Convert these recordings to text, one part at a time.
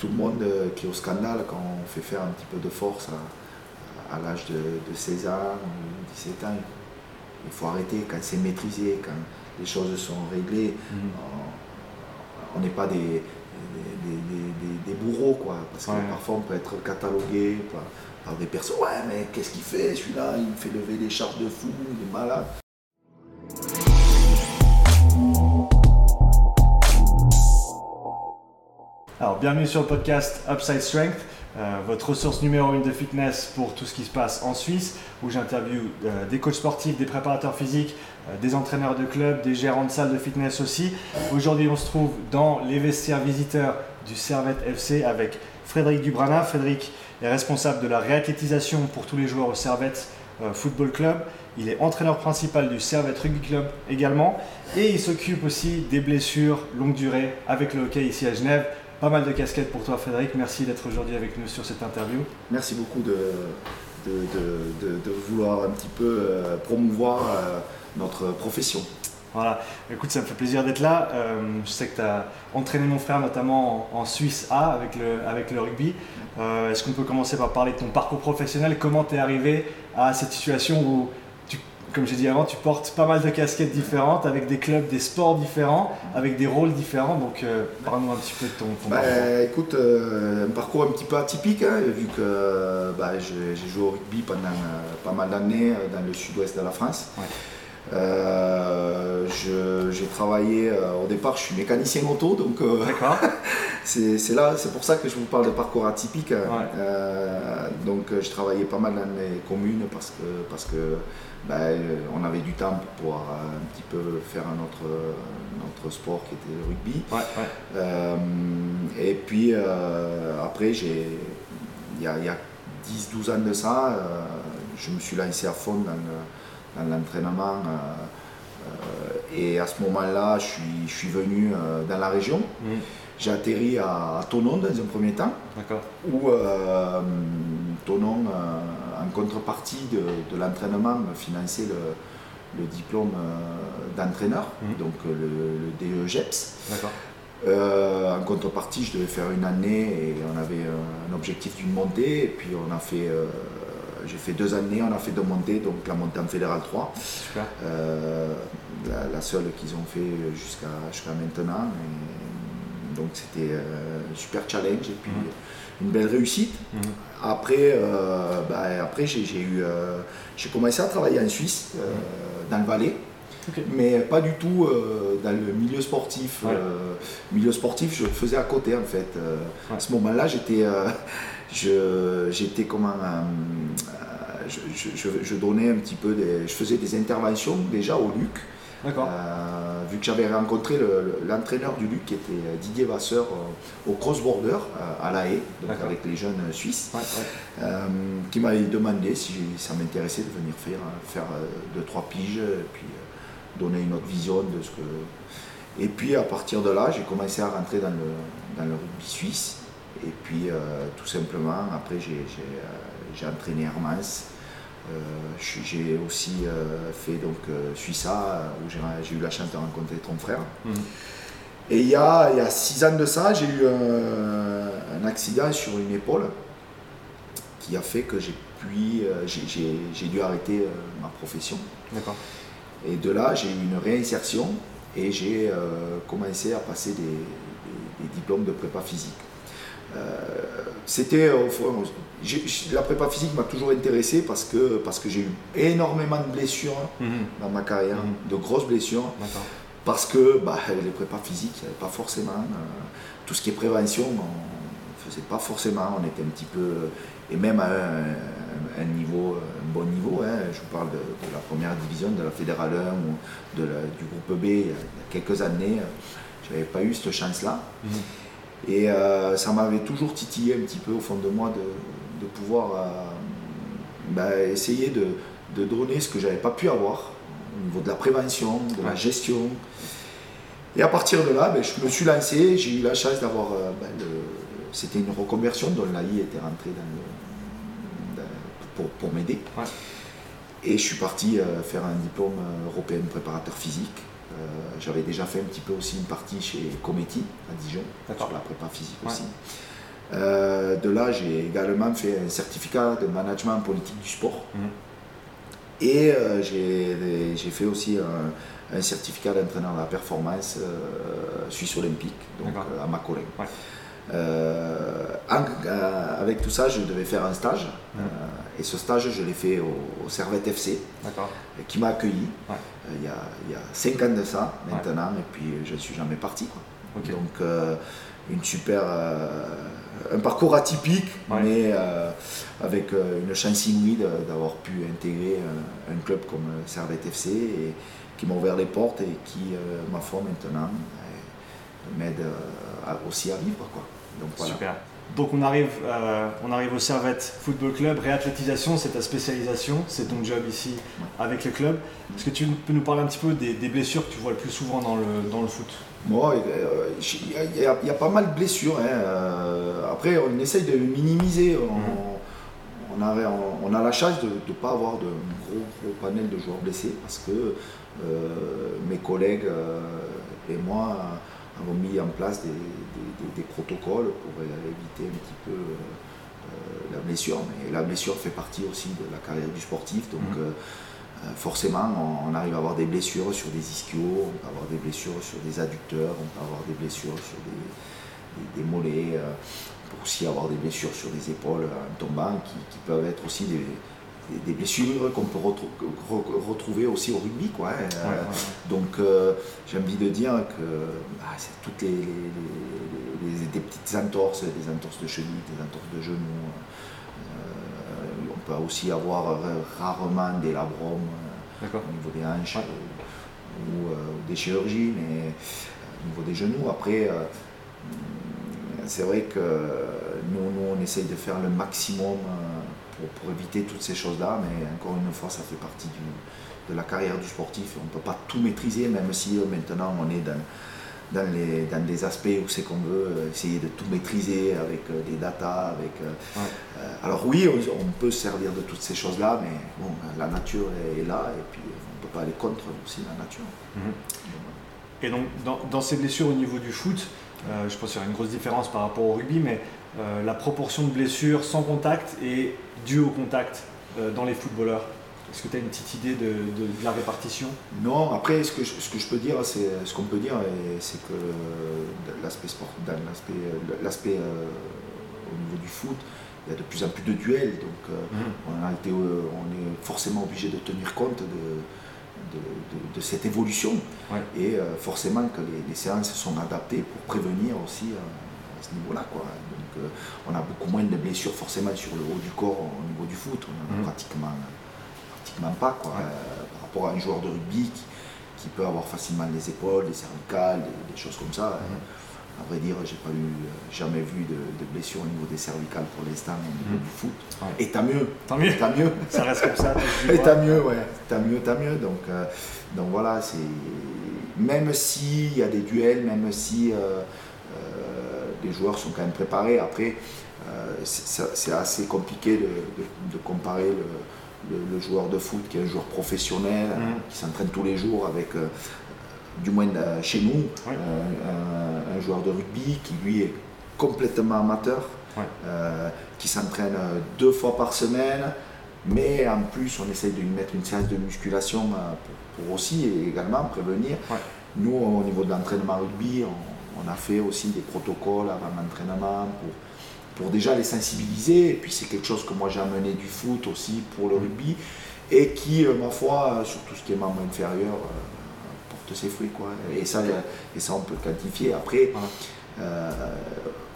tout le monde qui est au scandale quand on fait faire un petit peu de force à, l'âge de, de, 16 ans ou 17 ans. Il faut arrêter quand c'est maîtrisé, quand les choses sont réglées. Mhm. On n'est pas des, des, bourreaux, quoi. Parce que parfois on peut être catalogué par, des personnes. Ouais, mais qu'est-ce qu'il fait celui-là Il me fait lever des charges de fou, il est malade. Alors, bienvenue sur le podcast Upside Strength. Euh, votre ressource numéro une de fitness pour tout ce qui se passe en Suisse, où j'interviewe euh, des coachs sportifs, des préparateurs physiques, euh, des entraîneurs de clubs, des gérants de salles de fitness aussi. Aujourd'hui, on se trouve dans les vestiaires visiteurs du Servette FC avec Frédéric Dubrana. Frédéric est responsable de la réathlétisation pour tous les joueurs au Servette Football Club. Il est entraîneur principal du Servette Rugby Club également. Et il s'occupe aussi des blessures longue durée avec le hockey ici à Genève. Pas mal de casquettes pour toi, Frédéric. Merci d'être aujourd'hui avec nous sur cette interview. Merci beaucoup de, de, vouloir un petit peu euh, promouvoir euh, notre profession. Voilà, écoute, ça me fait plaisir d'être là. Euh, je sais que tu as entraîné mon frère notamment en, Suisse A avec le, avec le rugby. Est-ce qu'on peut commencer par parler de ton parcours professionnel? Comment tu es arrivé à cette situation où comme j'ai dit avant, tu portes pas mal de casquettes différentes, avec des clubs, des sports différents, avec des rôles différents. Donc, euh, parle-nous un petit peu de ton, bah, parcours. Écoute, euh, un parcours un petit peu atypique, hein, vu que bah, j'ai joué au rugby pendant euh, pas mal d'années dans le sud-ouest de la France. J'ai travaillé, au départ je suis mécanicien moto, donc c'est là, c'est pour ça que je vous parle de parcours atypique. donc je travaillais pas mal dans les communes parce que, parce que ben, euh, on avait du temps pour pouvoir euh, un petit peu faire un autre, notre sport qui était le rugby. Euh, et puis après, il y a, 10-12 ans de ça, je me suis lancé à fond dans, l'entraînement. et à ce moment-là, je suis, je suis venu dans la région. Mmh. J'ai atterri à, Tonon dans un premier temps, où Tonon en contrepartie de, l'entraînement, financer le, diplôme euh, d'entraîneur, mhm. donc euh, le, le DEGEPS. Euh, en contrepartie, je devais faire une année et on avait un objectif d'une montée. Et puis on a fait, j'ai fait deux années, on a fait deux montées, donc la montée en fédéral 3. la, seule qu'ils ont fait jusqu'à jusqu'à maintenant. donc c'était un super challenge. Et puis, mhm une belle réussite. Mhm. Après, euh, bah, après j'ai, eu, euh, j'ai commencé à travailler en Suisse, euh, dans le Valais. Mais pas du tout dans le milieu sportif. milieu sportif, je le faisais à côté en fait. À ce moment-là, j'étais, j'étais comment, je, je, donnais un petit peu, des, je faisais des interventions déjà au Luc. Euh, vu que j'avais rencontré l'entraîneur du Luc qui était euh, Didier Vasseur euh, au cross-border à La Haye, donc avec les jeunes suisses, qui m'avait demandé si ça m'intéressait de venir faire, faire deux, trois piges et puis donner une autre vision de ce que. Et puis à partir de là, j'ai commencé à rentrer dans le, dans le rugby suisse. Et puis tout simplement, après j'ai entraîné Hermans. Euh, j'ai aussi euh, fait donc euh, Suissa, où j'ai eu la chance de rencontrer ton frère. Mhm. Et il y, a, il y a six ans de ça, j'ai eu un, accident sur une épaule qui a fait que j'ai j'ai dû arrêter ma profession. Et de là, j'ai eu une réinsertion et j'ai commencé à passer des, des, diplômes de prépa physique. C'était la prépa physique m'a toujours intéressé parce que, parce que j'ai eu énormément de blessures mhm. dans ma carrière, mhm. de grosses blessures. Parce que bah, les prépas physiques, il n'y avait pas forcément. Euh, tout ce qui est prévention, on ne faisait pas forcément. On était un petit peu. Et même à un, niveau, un bon niveau, hein, je vous parle de, la première division, de la Fédérale 1 ou de du groupe B il y a quelques années, je n'avais pas eu cette chance-là. Mhm. Et euh, ça m'avait toujours titillé un petit peu au fond de moi de, de pouvoir euh, bah, essayer de, donner ce que j'avais pas pu avoir au niveau de la prévention, de la gestion. Et à partir de là, ben, je me suis lancé, j'ai eu la chance d'avoir. Euh, ben, c'était une reconversion dont l'AI était rentré dans pour, pour m'aider. Et je suis parti euh, faire un diplôme européen de préparateur physique. J'avais déjà fait un petit peu aussi une partie chez Cometti à Dijon, sur la prépa physique aussi. de là, j'ai également fait un certificat de management politique du sport. Mhm. Et j'ai fait aussi un, certificat d'entraîneur de la performance suisse olympique, donc à Macolin. Euh, euh, avec tout ça, je devais faire un stage. Euh, et ce stage, je l'ai fait au, Servette FC, qui m'a accueilli il, y a, il, 5 ans de ça maintenant. Et puis, je ne suis jamais parti. Donc, une super, un parcours atypique, mais avec une chance inouïe d'avoir pu intégrer un, club comme Servette FC et qui m'a ouvert les portes et qui, ma foi, maintenant, m'aide aussi à vivre. Quoi. Donc, Super. Donc on arrive, euh, on arrive au Servette Football Club, réathlétisation, c'est ta spécialisation, c'est ton job ici avec le club. Est-ce que tu peux nous parler un petit peu des, blessures que tu vois le plus souvent dans le, dans le foot? Moi, il y, a pas mal de blessures. Hein. Euh, après, on essaye de minimiser. On, mhm. a, on, a, la chance de ne pas avoir de gros, panel de joueurs blessés parce que euh, mes collègues et moi avons mis en place des, protocoles pour éviter un petit peu euh, euh, la blessure. Mais la blessure fait partie aussi de la carrière du sportif. Donc mmh. euh, forcément, on, arrive à avoir des blessures sur des ischios, on peut avoir des blessures sur des adducteurs, on peut avoir des blessures sur des, mollets, on peut aussi avoir des blessures sur les épaules en tombant qui peuvent être aussi des, des, blessures qu'on peut retrouver aussi au rugby. Quoi, hein. euh, Donc euh, j'ai envie de dire que bah, c'est toutes les, des petites entorses, des entorses de cheville, des entorses de genoux. Euh, on peut aussi avoir rarement des labromes au niveau des hanches ou, des chirurgies, mais au niveau des genoux. Après, c'est vrai que nous, nous, on essaye de faire le maximum pour, éviter toutes ces choses-là. Mais encore une fois, ça fait partie de la carrière du sportif. On ne peut pas tout maîtriser, même si euh, maintenant on est dans, dans, les, dans des aspects où c'est qu'on veut euh, essayer de tout maîtriser avec euh, des datas. Avec, alors oui, on, peut se servir de toutes ces choses-là, mais bon, la nature est, là et puis on ne peut pas aller contre aussi la nature. Mhm. Et donc dans, ces blessures au niveau du foot, je pense qu'il y a une grosse différence par rapport au rugby, mais la proportion de blessures sans contact et dû au contact euh, dans les footballeurs? Est-ce que tu as une petite idée de, la répartition? Non, après, ce que je, ce que je peux dire, c'est ce qu'on peut dire, c'est que l'aspect sport, l'aspect, l'aspect euh, au niveau du foot, il y a de plus en plus de duels, donc euh, mhm. on, a été, on est forcément obligé de tenir compte de, de, cette évolution. Et forcément que les, les, séances sont adaptées pour prévenir aussi à ce niveau-là. Quoi on a beaucoup moins de blessures forcément sur le haut du corps au niveau du foot. On mhm. pratiquement, pratiquement pas quoi, euh, par rapport à un joueur de rugby qui, peut avoir facilement les épaules, les cervicales, des, choses comme ça. Mhm. À vrai dire, j'ai pas eu euh, jamais vu de, blessures au niveau des cervicales pour l'instant au niveau mhm. du foot. Et tant mieux. Tant mieux. Tant mieux. ça reste comme ça. Et tant mieux, ouais. Tant mieux, tant mieux. Donc, euh, donc voilà, c'est même s'il y a des duels, même si les joueurs sont quand même préparés. Après, euh, c'est assez compliqué de, comparer le, joueur de foot qui est un joueur professionnel, mm. qui s'entraîne tous les jours avec, euh, du moins euh, chez nous, un, joueur de rugby qui lui est complètement amateur, qui s'entraîne deux fois par semaine, mais en plus on essaye de lui mettre une séance de musculation pour, aussi également prévenir. Nous, au niveau de l'entraînement rugby, on a fait aussi des protocoles avant l'entraînement pour, pour déjà les sensibiliser. Et puis c'est quelque chose que moi j'ai amené du foot aussi pour le rugby et qui, euh, ma foi, euh, sur tout ce qui est membre inférieur, euh, porte ses fruits. Quoi. Et, ça, et ça, on peut le quantifier. Après,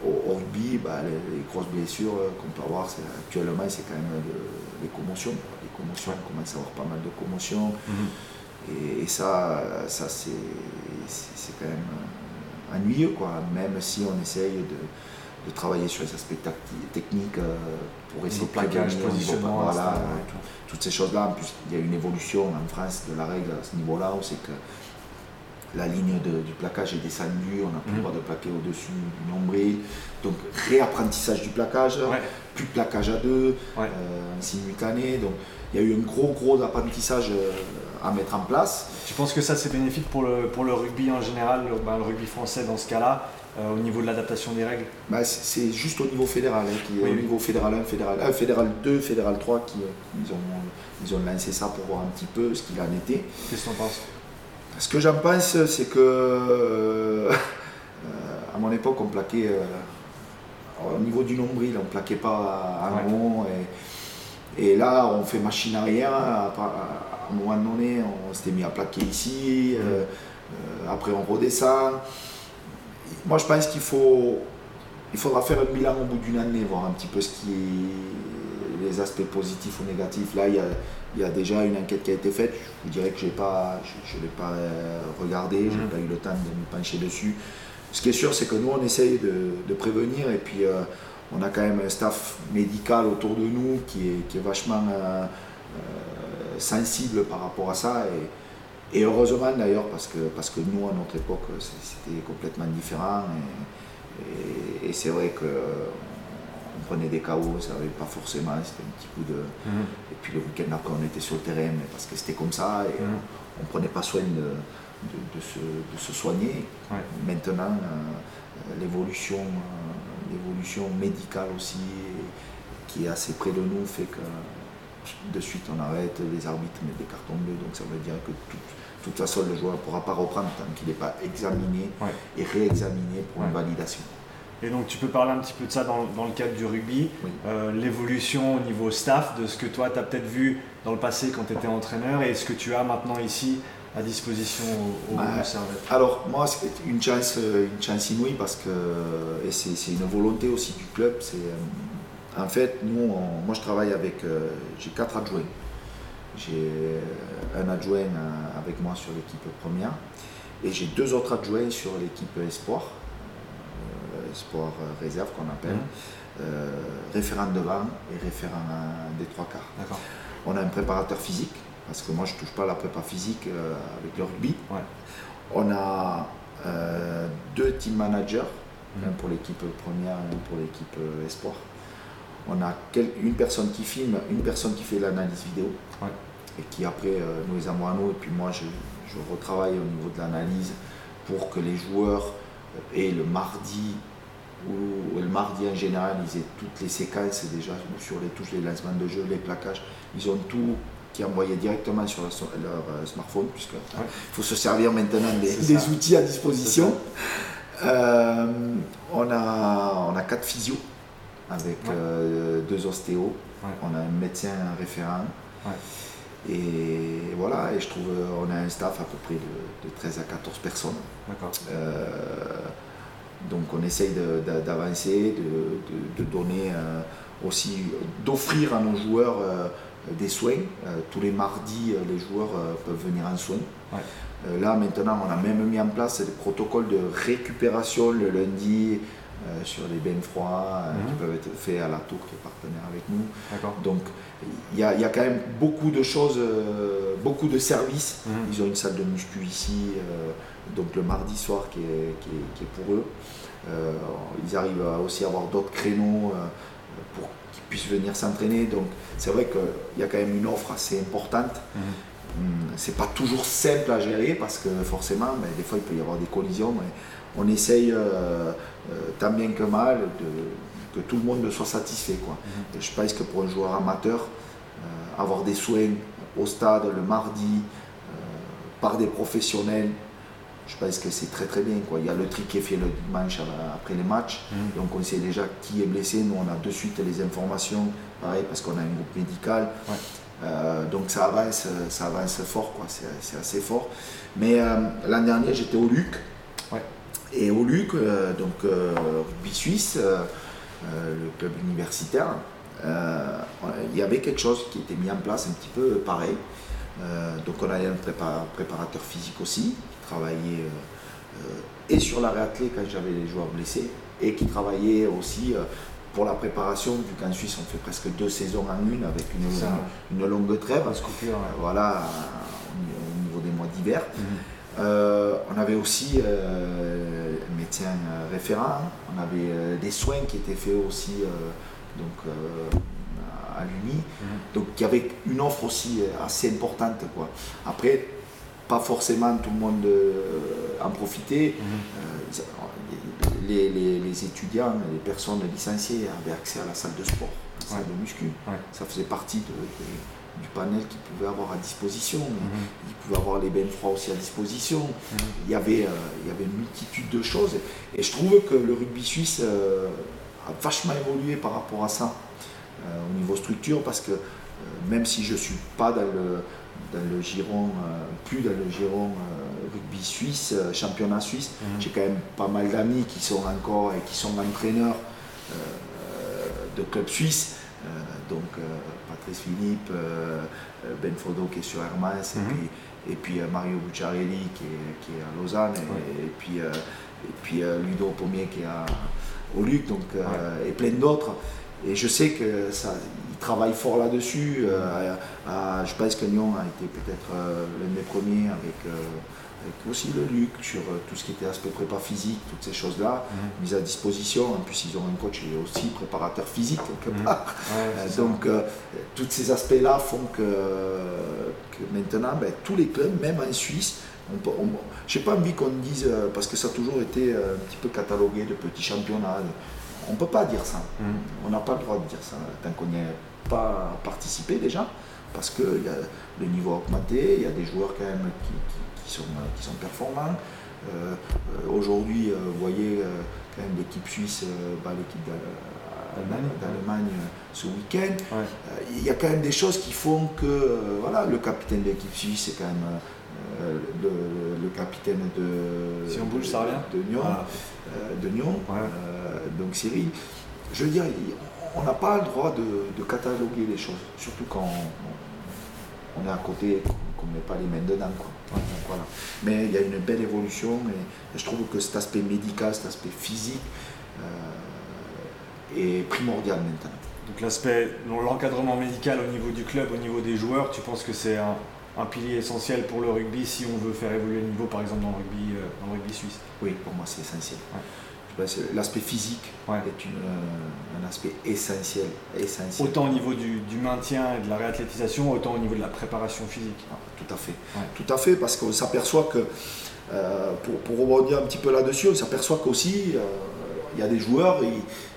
au, rugby, bah, les, grosses blessures qu'on peut avoir actuellement, c'est quand même les commotions. Les commotions, on commence à avoir pas mal de commotions. Mhm. et, ça, ça c'est quand même ennuyeux, quoi, même si on essaye de, travailler sur les aspects techniques euh, pour essayer de plaquage, positionnement, voilà, toutes ces choses-là. En plus, il y a une évolution en France de la règle à ce niveau-là, où c'est que la ligne du plaquage est descendue, on n'a plus le mhm. droit de plaquer au-dessus du nombril. Donc réapprentissage du plaquage, plus de plaquage à deux, euh, en simultané. Donc il y a eu un gros gros apprentissage euh, à mettre en place. Tu penses que ça c'est bénéfique pour le, pour le rugby en général, le, ben, rugby français dans ce cas-là, au niveau de l'adaptation des règles? Bah, C'est juste au niveau fédéral, hein, qui, au niveau fédéral 1, fédéral 1, fédéral 2, fédéral 3, qui ils ont, ils ont lancé ça pour voir un petit peu ce qu'il en était. Qu'est-ce que tu en penses? Ce que j'en pense, c'est que à mon époque, on plaquait au niveau du nombril, on ne plaquait pas à rond. Et, et, là, on fait machine arrière. À, un moment donné, on s'était mis à plaquer ici. Euh, euh, après, on redescend. Moi, je pense qu'il faut, il faudra faire un bilan au bout d'une année, voir un petit peu ce qui les aspects positifs ou négatifs. Là, il y a, il y a déjà une enquête qui a été faite. Je vous dirais que je ne l'ai pas, euh, regardé, je n'ai mmh. pas eu le temps de me pencher dessus. Ce qui est sûr, c'est que nous, on essaye de, prévenir et puis euh, on a quand même un staff médical autour de nous qui est, vachement euh, sensible par rapport à ça. Et, heureusement d'ailleurs, parce que, parce que nous, à notre époque, c'était complètement différent. Et, c'est vrai que prenait des chaos, ça n'avait pas forcément, c'était un petit coup de. Mhm. Et puis le week-end après, on était sur le terrain, mais parce que c'était comme ça, et mhm. on ne prenait pas soin de, de, se, de se, soigner. Maintenant, euh, l'évolution, euh, l'évolution médicale aussi, qui est assez près de nous, fait que de suite on arrête, les arbitres mettent des cartons bleus, donc ça veut dire que de toute façon le joueur ne pourra pas reprendre tant qu'il n'est pas examiné et réexaminé pour une validation. Et donc tu peux parler un petit peu de ça dans, dans le cadre du rugby, euh, l'évolution au niveau staff, de ce que toi tu as peut-être vu dans le passé quand tu étais entraîneur et ce que tu as maintenant ici à disposition au, bah, Alors moi c'est une chance, une chance inouïe parce que et c'est une volonté aussi du club. C'est euh, en fait nous, moi je travaille avec euh, j'ai quatre adjoints. J'ai un adjoint euh, avec moi sur l'équipe première et j'ai deux autres adjoints sur l'équipe espoir, espoir réserve qu'on appelle. Mmh. référent devant et référent des trois quarts. On a un préparateur physique parce que moi je ne touche pas à la prépa physique euh, avec le rugby. On a euh, deux team managers, mhm. un pour l'équipe première et un pour l'équipe euh, espoir. On a une personne qui filme, une personne qui fait l'analyse vidéo et qui après nous les envoie à nous et puis moi je, retravaille au niveau de l'analyse pour que les joueurs aient le mardi ou le mardi en général, ils aient toutes les séquences déjà sur les touches, les lancements de jeu, les plaquages. Ils ont tout qui envoyaient directement sur leur, euh, smartphone, puisqu'il faut se servir maintenant des, outils à disposition. Euh, on, a, on a quatre physios avec euh, deux ostéos, on a un médecin référent. Et voilà, et je trouve on a un staff à peu près de, 13 à 14 personnes. Donc on essaye d'avancer, de, de, donner aussi, d'offrir à nos joueurs des soins. Euh, tous les mardis, euh, les joueurs euh, peuvent venir en soins. là, maintenant, on a même mis en place des protocoles de récupération le lundi sur les bains froids qui mhm. peuvent être faits à la tour qui est partenaire avec nous. Donc, il y, a, quand même beaucoup de choses, beaucoup de services. Mhm. Ils ont une salle de muscu ici, donc le mardi soir qui est, qui est pour eux. ils arrivent aussi à avoir d'autres créneaux pour puissent venir s'entraîner. Donc c'est vrai qu'il y a quand même une offre assez importante. Hum, c'est pas toujours simple à gérer parce que forcément, ben, des fois il peut y avoir des collisions, mais on essaye euh, euh, tant bien que mal de, que tout le monde soit satisfait. Quoi. Mhm. je pense que pour un joueur amateur, euh, avoir des soins au stade le mardi par des professionnels, je pense que c'est très très bien. Quoi. Il y a le tri qui est fait le dimanche après les matchs, mm. donc on sait déjà qui est blessé. Nous, on a de suite les informations, pareil, parce qu'on a un groupe médical. Euh, donc ça avance, ça avance fort, quoi. C'est, assez fort. Mais euh, l'an dernier, j'étais au Luc. Et au Luc, euh, donc rugby suisse, le club universitaire, il y avait quelque chose qui était mis en place un petit peu pareil. donc on avait un préparateur physique aussi, travaillait euh, et sur la réathlée quand j'avais les joueurs blessés et qui travaillait aussi euh, pour la préparation, vu qu'en Suisse on fait presque deux saisons en une avec une, une, longue trêve. Voilà, au niveau des mois d'hiver. Mhm. Euh, on avait aussi un médecin référent, on avait des soins qui étaient faits aussi donc à l'Uni. Mhm. Donc il y avait une offre aussi assez importante. Quoi. Après, pas forcément tout le monde en profitait. Mhm. Les, les, étudiants, les personnes licenciées avaient accès à la salle de sport, à la salle de muscu. Ça faisait partie de du panel qu'ils pouvaient avoir à disposition. Mhm. Ils pouvaient avoir les bains froids aussi à disposition. Mhm. il, y avait, euh, il y avait une multitude de choses. Et je trouve que le rugby suisse euh, a vachement évolué par rapport à ça, euh, au niveau structure, parce que même si je ne suis pas dans le, dans le giron, plus dans le giron rugby suisse, championnat suisse, mhm. j'ai quand même pas mal d'amis qui sont encore et qui sont entraîneurs de clubs suisses. donc Patrice Philippe, euh, euh, Ben Fodo qui est sur Hermès, et mhm. puis, et puis euh, Mario Bucciarelli qui est, à Lausanne, et, puis, et puis Ludo Pommier qui est à, au Luc, donc, et plein d'autres. Et je sais que ça, travaille fort là-dessus. je pense que Lyon a été peut-être l'un des premiers avec avec aussi le Luc sur euh, tout ce qui était aspect prépa physique, toutes ces choses-là, mhm. mises à disposition. En plus, ils ont un coach qui est aussi préparateur physique quelque mhm. part. Euh, donc, euh, tous ces aspects-là font que, maintenant, ben, tous les clubs, même en Suisse, je n'ai pas envie qu'on dise, parce que ça a toujours été un petit peu catalogué de petits championnats. On ne peut pas dire ça. Mhm. On n'a pas le droit de dire ça tant qu'on a pas participé déjà, parce que y a le niveau augmenté, il y a des joueurs quand même qui qui sont, qui sont performants. Euh, euh, aujourd'hui, euh, vous voyez quand même l'équipe suisse bat l'équipe d'Allemagne ce week-end. Il y a quand même des choses qui font que voilà, le capitaine de l'équipe suisse est quand même le, capitaine de, si on bouge, ça de Nyon, de Nyon donc Cyril. Je veux dire, on n'a pas le droit de, cataloguer les choses, surtout quand on, est à côté, qu'on ne met pas les mains dedans. Quoi. Voilà. Mais il y a une belle évolution et je trouve que cet aspect médical, cet aspect physique euh, est primordial maintenant. Donc l'aspect, l'encadrement médical au niveau du club, au niveau des joueurs, tu penses que c'est un, pilier essentiel pour le rugby si on veut faire évoluer le niveau par exemple dans le rugby, euh, dans le rugby suisse? Oui, pour moi c'est essentiel. L'aspect physique est euh, un aspect essentiel, essentiel. Autant au niveau du, maintien et de la réathlétisation, autant au niveau de la préparation physique. Ah, tout à fait. Tout à fait, parce qu'on s'aperçoit que, euh, pour, pour, rebondir un petit peu là-dessus, on s'aperçoit qu'aussi, euh, il y a des joueurs, ils,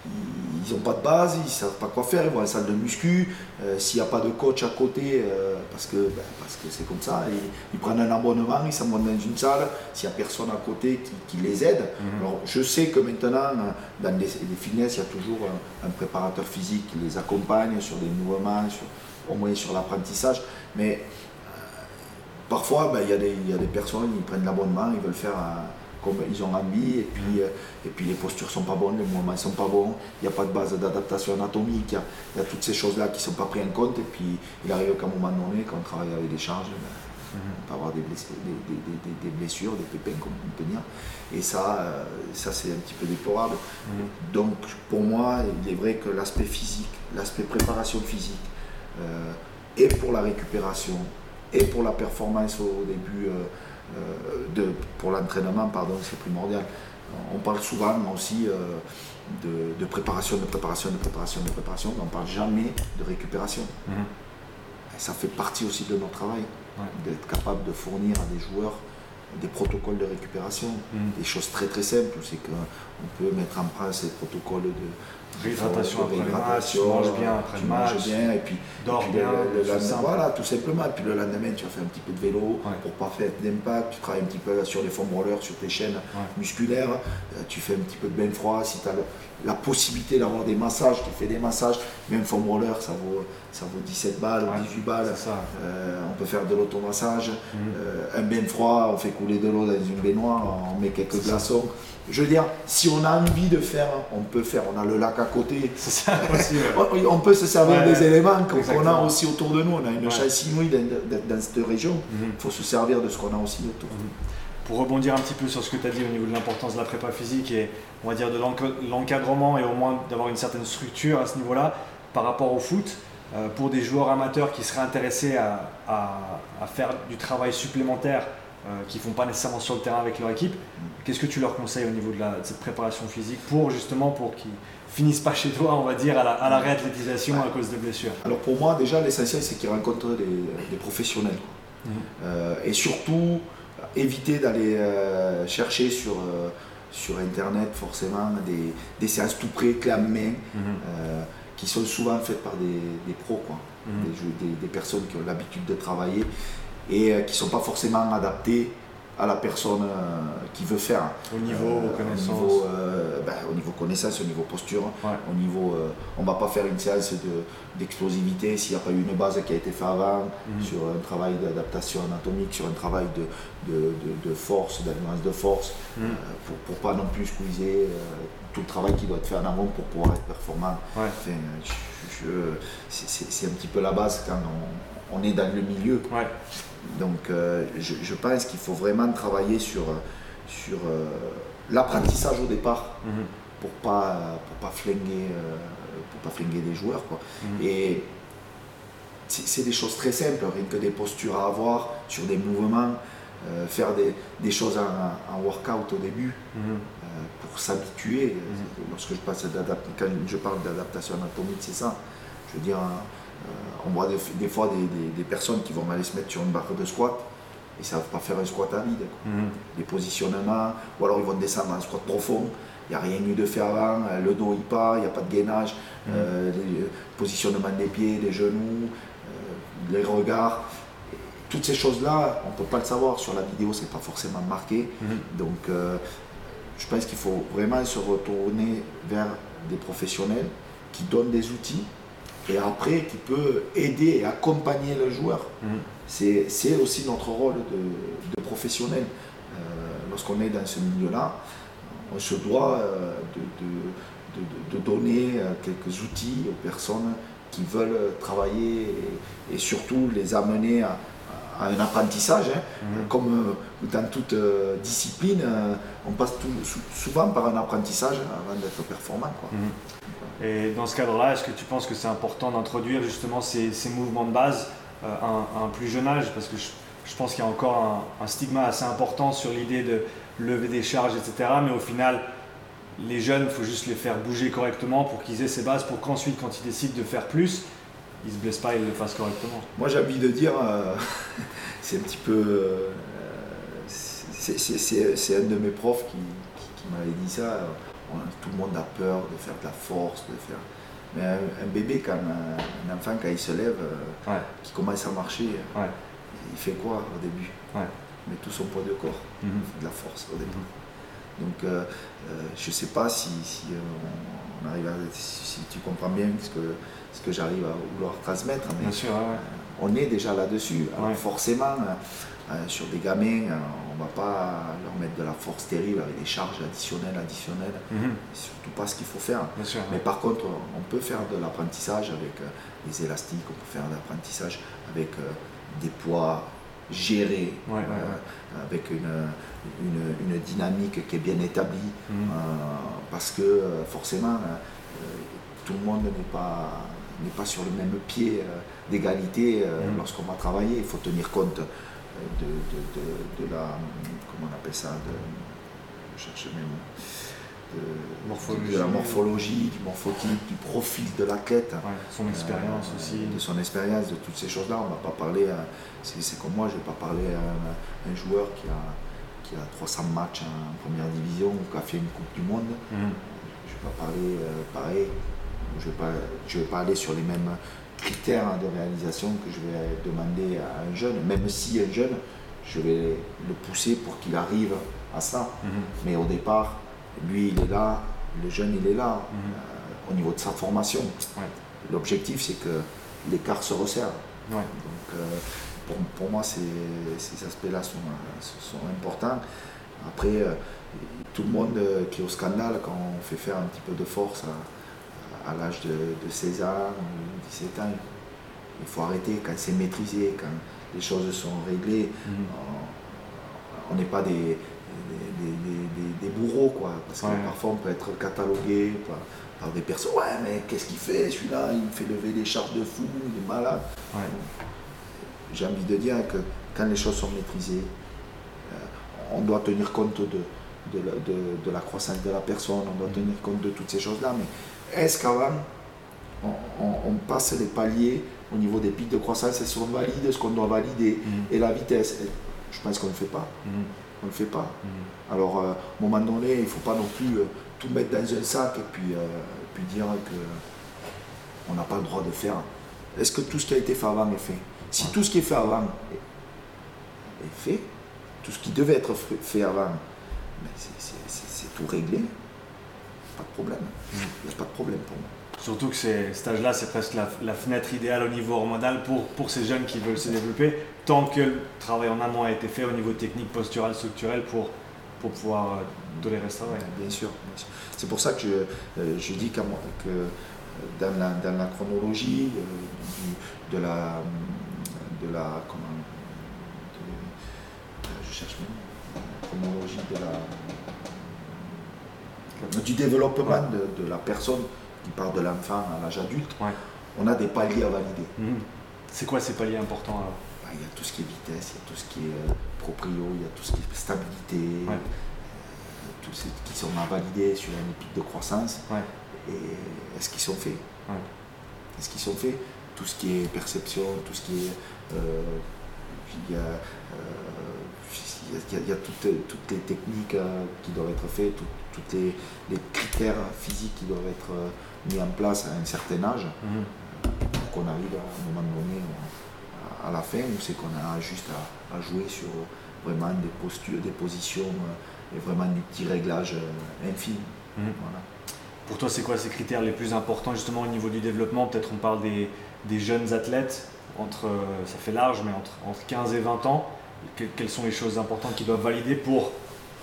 ils n'ont pas de base, ils ne savent pas quoi faire, ils vont à la salle de muscu. Euh, s'il n'y a pas de coach à côté, euh, parce que ben, parce que c'est comme ça, ils, prennent un abonnement, ils s'abonnent dans une salle. S'il n'y a personne à côté qui, les aide. Mhm. Alors je sais que maintenant, dans les, les fitness, il y a toujours un, préparateur physique qui les accompagne sur des mouvements, au moins sur l'apprentissage. Mais euh, parfois, ben, il y, y, a des personnes, ils prennent l'abonnement, ils veulent faire un comme ils ont envie, et puis, euh, et puis les postures sont pas bonnes, les mouvements sont pas bons, il n'y a pas de base d'adaptation anatomique, il y, a, toutes ces choses-là qui ne sont pas prises en compte, et puis il arrive qu'à un moment donné, quand on travaille avec des charges, ben, on peut avoir des blessures, des, blessures, des pépins comme on peut dire, et ça, euh, ça c'est un petit peu déplorable. Mhm. Donc pour moi, il est vrai que l'aspect physique, l'aspect préparation physique, euh, et pour la récupération, et pour la performance au début, euh, de, pour l'entraînement, pardon, c'est primordial. On parle souvent aussi euh, de, préparation, de préparation, de préparation, de préparation, mais on ne parle jamais de récupération. Mhm. ça fait partie aussi de notre travail, d'être capable de fournir à des joueurs des protocoles de récupération, mhm. des choses très très simples, c'est qu'on peut mettre en place des protocoles de, Réhydratation après le match, tu manges bien après le match, bien, et puis, dors bien, le, lendemain, voilà, tout simplement. Et puis le lendemain, tu vas faire un petit peu de vélo pour pas faire d'impact, tu travailles un petit peu sur les foam rollers, sur tes chaînes musculaires, euh, tu fais un petit peu de bain froid, si tu as la possibilité d'avoir des massages, tu fais des massages, même foam roller, ça vaut, ça vaut 17 balles ou 18 balles. Euh, on peut faire de l'automassage, euh, un bain froid, on fait couler de l'eau dans une baignoire, on met quelques glaçons. Je veux dire, si on a envie de faire, on peut faire. On a le lac à côté. Ça on peut se servir des éléments qu'on a aussi autour de nous. On a une chasse inouïe dans, cette région. Mhm. Il faut se servir de ce qu'on a aussi autour. Mhm. Pour rebondir un petit peu sur ce que tu as dit au niveau de l'importance de la prépa physique et on va dire de l'encadrement et au moins d'avoir une certaine structure à ce niveau-là par rapport au foot, euh, pour des joueurs amateurs qui seraient intéressés à, à faire du travail supplémentaire qui font pas nécessairement sur le terrain avec leur équipe. Qu'est-ce que tu leur conseilles au niveau de, la, cette préparation physique pour justement pour qu'ils finissent pas chez toi, on va dire, à la, à la réathlétisation à cause de blessures? Alors pour moi, déjà, l'essentiel, c'est qu'ils rencontrent des, professionnels. Mhm. et surtout, éviter d'aller chercher sur sur Internet, forcément, des, des, séances tout près, euh, qui sont souvent faites par des, des pros, quoi. Mhm. Des, personnes qui ont l'habitude de travailler et euh, qui ne sont pas forcément adaptées à la personne euh, qui veut faire. Au niveau euh, connaissance au niveau, euh, ben, au niveau, connaissance, au niveau posture, au niveau, on ne va pas faire une séance d'explosivité s'il n'y a pas eu une base qui a été faite avant, mhm. sur un travail d'adaptation anatomique, sur un travail de, de, de, de force, d'alliance de force, mhm. pour ne pas non plus squeezer tout le travail qui doit être fait en amont pour pouvoir être performant. c'est un petit peu la base quand on, on est dans le milieu. Donc euh, je, pense qu'il faut vraiment travailler sur, sur euh, l'apprentissage au départ mhm. pour ne pas, pour pas, flinguer, euh, pour pas flinguer les joueurs. Quoi. Mhm. Et c'est des choses très simples, rien que des postures à avoir sur des mouvements, faire des, des choses en, workout au début mhm. pour s'habituer. Lorsque je, passe quand je parle d'adaptation anatomique, c'est ça. Je veux dire, on voit des, fois des, personnes qui vont aller se mettre sur une barre de squat et ne savent pas faire un squat à vide. Mhm. Les positionnements, ou alors ils vont descendre en squat profond, il n'y a rien eu de fait avant, euh, le dos il part, il n'y a pas de gainage, mhm. euh, les positionnements des pieds, des genoux, euh, les regards. Toutes ces choses-là, on ne peut pas le savoir sur la vidéo, c'est pas forcément marqué. Mhm. Donc je pense qu'il faut vraiment se retourner vers des professionnels qui donnent des outils et après qui peut aider et accompagner le joueur. Mhm. C'est aussi notre rôle de, professionnel. Euh, lorsqu'on est dans ce milieu-là, on se doit euh, de, donner euh, quelques outils aux personnes qui veulent travailler et, surtout les amener à, un apprentissage. Hein. Comme dans toute discipline, on passe souvent par un apprentissage avant d'être performant. Mhm. Et dans ce cadre-là, est-ce que tu penses que c'est important d'introduire justement ces, mouvements de base euh, à, un, plus jeune âge? Parce que je, pense qu'il y a encore un, stigma assez important sur l'idée de lever des charges, etc. Mais au final, les jeunes, il faut juste les faire bouger correctement pour qu'ils aient ces bases, pour qu'ensuite, quand ils décident de faire plus, ne se blessent pas, ils le fassent correctement. Moi, j'ai envie de dire, euh, c'est un petit peu. Euh, c'est un de mes profs qui, qui m'avait dit ça tout le monde a peur de faire de la force, de faire. Mais un, bébé, quand un, enfant, quand il se lève, euh, qui commence à marcher, il fait quoi au début? Il met tout son poids de corps, mhm. de la force au début. Mhm. Donc, euh, je ne sais pas si, on, arrive à, si, tu comprends bien ce que, ce que j'arrive à vouloir transmettre, mais on est déjà là-dessus. Alors forcément, sur des gamins, on ne va pas leur mettre de la force terrible avec des charges additionnelles, additionnelles. Mhm. Surtout pas ce qu'il faut faire. Mais par contre, on peut faire de l'apprentissage avec euh, des élastiques, on peut faire de l'apprentissage avec euh, des poids gérés, euh, avec une, une, dynamique qui est bien établie. Mhm. parce que forcément, tout le monde n'est pas n'est pas sur le même pied d'égalité mhm. lorsqu'on va travailler. Il faut tenir compte de, de, la. Comment on appelle ça de, Je cherche même. De, morphologie. de la morphologie, du morphotype, du profil de l'athlète. son expérience euh, aussi. De son expérience, de toutes ces choses-là. On ne va pas parler, c'est comme moi, je ne vais pas parler à un, joueur qui a, qui a 300 matchs en première division ou qui a fait une Coupe du Monde. Mhm. Je ne vais pas parler euh, pareil. Je ne vais, pas, je vais pas aller sur les mêmes critères de réalisation que je vais demander à un jeune, même si un jeune, je vais le pousser pour qu'il arrive à ça. Mhm. Mais au départ, lui, il est là, le jeune, il est là, mhm. euh, au niveau de sa formation. L'objectif, c'est que l'écart se resserre. Donc, euh, pour, moi, ces, aspects-là sont, sont, importants. Après, euh, tout le monde qui est au scandale, quand on fait faire un petit peu de force à l'âge de, 16 ans ou 17 ans. Il faut arrêter quand c'est maîtrisé, quand les choses sont réglées. Mhm. On n'est pas des, des, bourreaux, quoi. Parce que parfois on peut être catalogué par, des personnes. Ouais, mais qu'est-ce qu'il fait celui-là? Il me fait lever des charges de fou, il est malade. J'ai envie de dire que quand les choses sont maîtrisées, on doit tenir compte de, de, la, croissance de la personne, on doit tenir compte de toutes ces choses-là. Mais est-ce qu'avant, on, passe les paliers au niveau des pics de croissance, est-ce qu'on valide ce qu'on doit valider mm. Et la vitesse, je pense qu'on ne le fait pas. Mm. On ne le fait pas. Mm. Alors, euh, à un moment donné, il ne faut pas non plus euh, tout mettre dans un sac et puis, euh, puis dire qu'on n'a pas le droit de faire. Est-ce que tout ce qui a été fait avant est fait? Si tout ce qui est fait avant est fait, tout ce qui devait être fait avant c'est tout réglé. Pas de problème. Il n'y a pas de problème pour moi. Surtout que ces stages-là, c'est presque la, fenêtre idéale au niveau hormonal pour, pour ces jeunes qui veulent se développer, tant que le travail en amont a été fait au niveau technique, postural, structurel pour, pour pouvoir de les restaurer. Bien sûr. C'est pour ça que je, euh, je dis que dans la, dans la chronologie euh, de la. De la comment, je cherche chronologie de la, du développement de, la personne qui part de l'enfant à l'âge adulte, on a des paliers à valider. Mhm. C'est quoi ces paliers importants bah, Il y a tout ce qui est vitesse, il y a tout ce qui est euh, proprio, il y a tout ce qui est stabilité, euh, tous ceux qui sont à valider sur un pic de croissance. Et est-ce qu'ils sont faits? Est-ce qu'ils sont faits? Tout ce qui est perception, tout ce qui est. Euh, il y a, il y a, toutes, les techniques euh, qui doivent être faites, tous les, critères physiques qui doivent être euh, mis en place à un certain âge pour qu'on arrive à un moment donné à, la fin où c'est qu'on a juste à, jouer sur vraiment des postures, des positions euh, et vraiment des petits réglages infimes. Mhm. Pour toi, c'est quoi ces critères les plus importants justement au niveau du développement? Peut-être on parle des, jeunes athlètes, entre, ça fait large, mais entre, entre 15 et 20 ans quelles sont les choses importantes qu'ils doivent valider pour,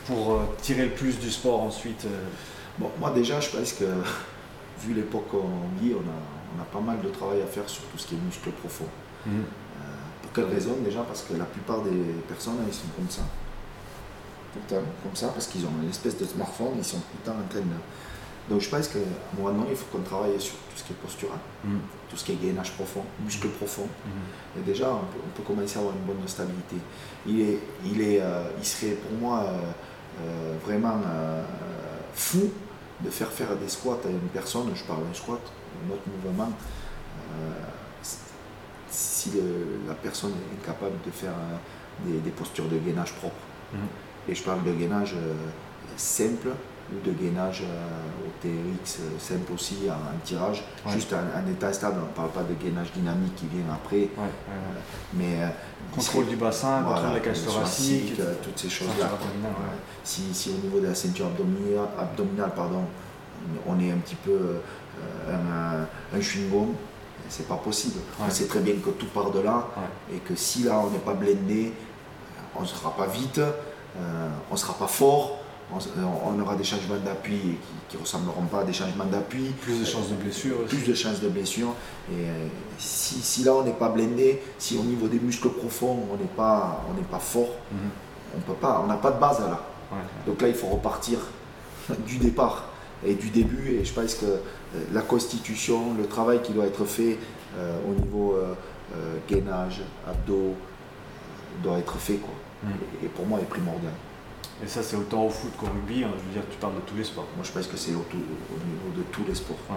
pour euh, tirer le plus du sport ensuite euh? bon, Moi déjà, je pense que vu l'époque qu'on vit, on a, on a pas mal de travail à faire sur tout ce qui est muscle profond. Mmh. Euh, pour quelle raison Déjà? Parce que la plupart des personnes, ils sont comme ça. Comme ça, parce qu'ils ont une espèce de smartphone, ils sont tout le temps en train de donc je pense qu'à un moment donné, il faut qu'on travaille sur tout ce qui est postural, mm. tout ce qui est gainage profond, muscle profond. Mm. Et déjà, on peut, commencer à avoir une bonne stabilité. Il, est, il, est, euh, il serait pour moi euh, vraiment fou de faire faire des squats à une personne, je parle d'un squat, un autre mouvement, si la personne est capable de faire des, postures de gainage propre. Mm. Et je parle de gainage simple, ou de gainage euh, au TRX euh, simple aussi, un, tirage, juste un, état stable, on ne parle pas de gainage dynamique qui vient après. mais, euh, contrôle du bassin, contrôle de la cage thoracique, toutes ces choses-là. Si, si, au niveau de la ceinture abdominale, abdominale pardon, on est un petit peu un, un chewing-gum, c'est pas possible. On sait très bien que tout part de là et que si là on n'est pas blindé, on ne sera pas vite, on ne sera pas fort on, aura des changements d'appui qui ne ressembleront pas à des changements d'appui. Plus de chances de blessure aussi. Plus de chances de blessure. Et euh, si, là on n'est pas blindé, si au niveau des muscles profonds on n'est pas, pas fort, mhm. on peut pas, on n'a pas de base là. Donc là il faut repartir du départ et du début. Et je pense que euh, la constitution, le travail qui doit être fait euh, au niveau gainage, abdos, doit être fait. Quoi. Mhm. et pour moi est primordial. Et ça, c'est autant au foot qu'au rugby. Hein. je veux dire, tu parles de tous les sports. Moi, je pense que c'est au, niveau de tous les sports. Euh,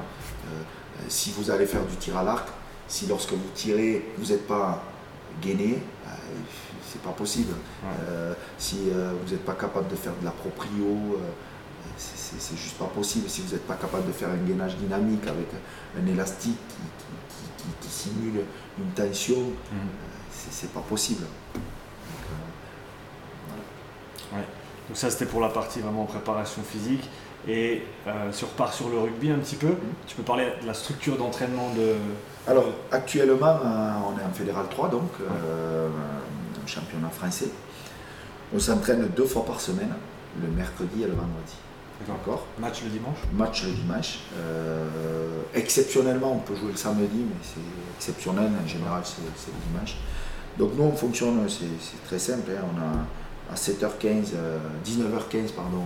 euh, si vous allez faire du tir à l'arc, si lorsque vous tirez, vous n'êtes pas gainé, euh, c'est pas possible. si vous n'êtes pas capable de faire de la proprio, c'est juste pas possible. Si vous n'êtes pas capable de faire un gainage dynamique avec un élastique qui, simule une tension, mmh. c'est pas possible. Donc ça c'était pour la partie vraiment préparation physique. Et euh, si on repart sur le rugby un petit peu, tu peux parler de la structure d'entraînement de... Alors actuellement euh, on est en Fédéral 3 donc, euh, championnat français. On s'entraîne deux fois par semaine, le mercredi et le vendredi. D'accord. Match le dimanche Match le dimanche. exceptionnellement, on peut jouer le samedi, mais c'est exceptionnel. En général, c'est le dimanche. Donc nous, on fonctionne, c'est très simple. Hein. On a à 7h15, 19h15, euh, pardon,